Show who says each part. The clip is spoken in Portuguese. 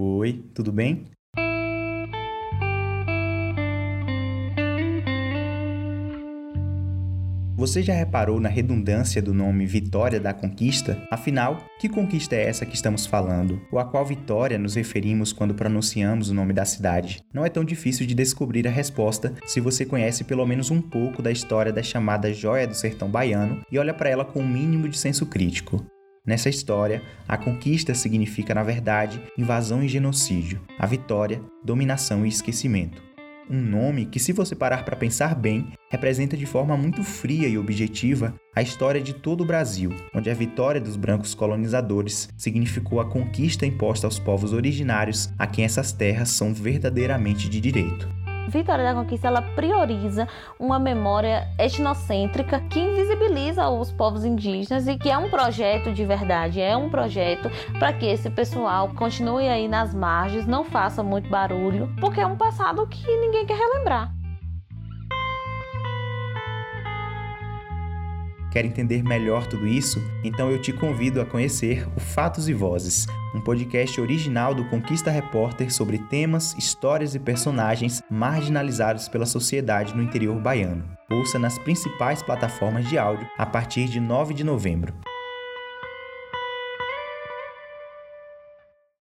Speaker 1: Oi, tudo bem? Você já reparou na redundância do nome Vitória da Conquista? Afinal, que conquista é essa que estamos falando? Ou a qual vitória nos referimos quando pronunciamos o nome da cidade? Não é tão difícil de descobrir a resposta se você conhece pelo menos um pouco da história da chamada Joia do Sertão Baiano e olha para ela com um mínimo de senso crítico. Nessa história, a conquista significa, na verdade, invasão e genocídio, a vitória, dominação e esquecimento um nome que, se você parar para pensar bem, representa de forma muito fria e objetiva a história de todo o Brasil, onde a vitória dos brancos colonizadores significou a conquista imposta aos povos originários a quem essas terras são verdadeiramente de direito.
Speaker 2: Vitória da Conquista ela prioriza uma memória etnocêntrica que invisibiliza os povos indígenas e que é um projeto de verdade, é um projeto para que esse pessoal continue aí nas margens, não faça muito barulho, porque é um passado que ninguém quer relembrar.
Speaker 1: Quer entender melhor tudo isso? Então eu te convido a conhecer o Fatos e Vozes, um podcast original do Conquista Repórter sobre temas, histórias e personagens marginalizados pela sociedade no interior baiano. Ouça nas principais plataformas de áudio a partir de 9 de novembro.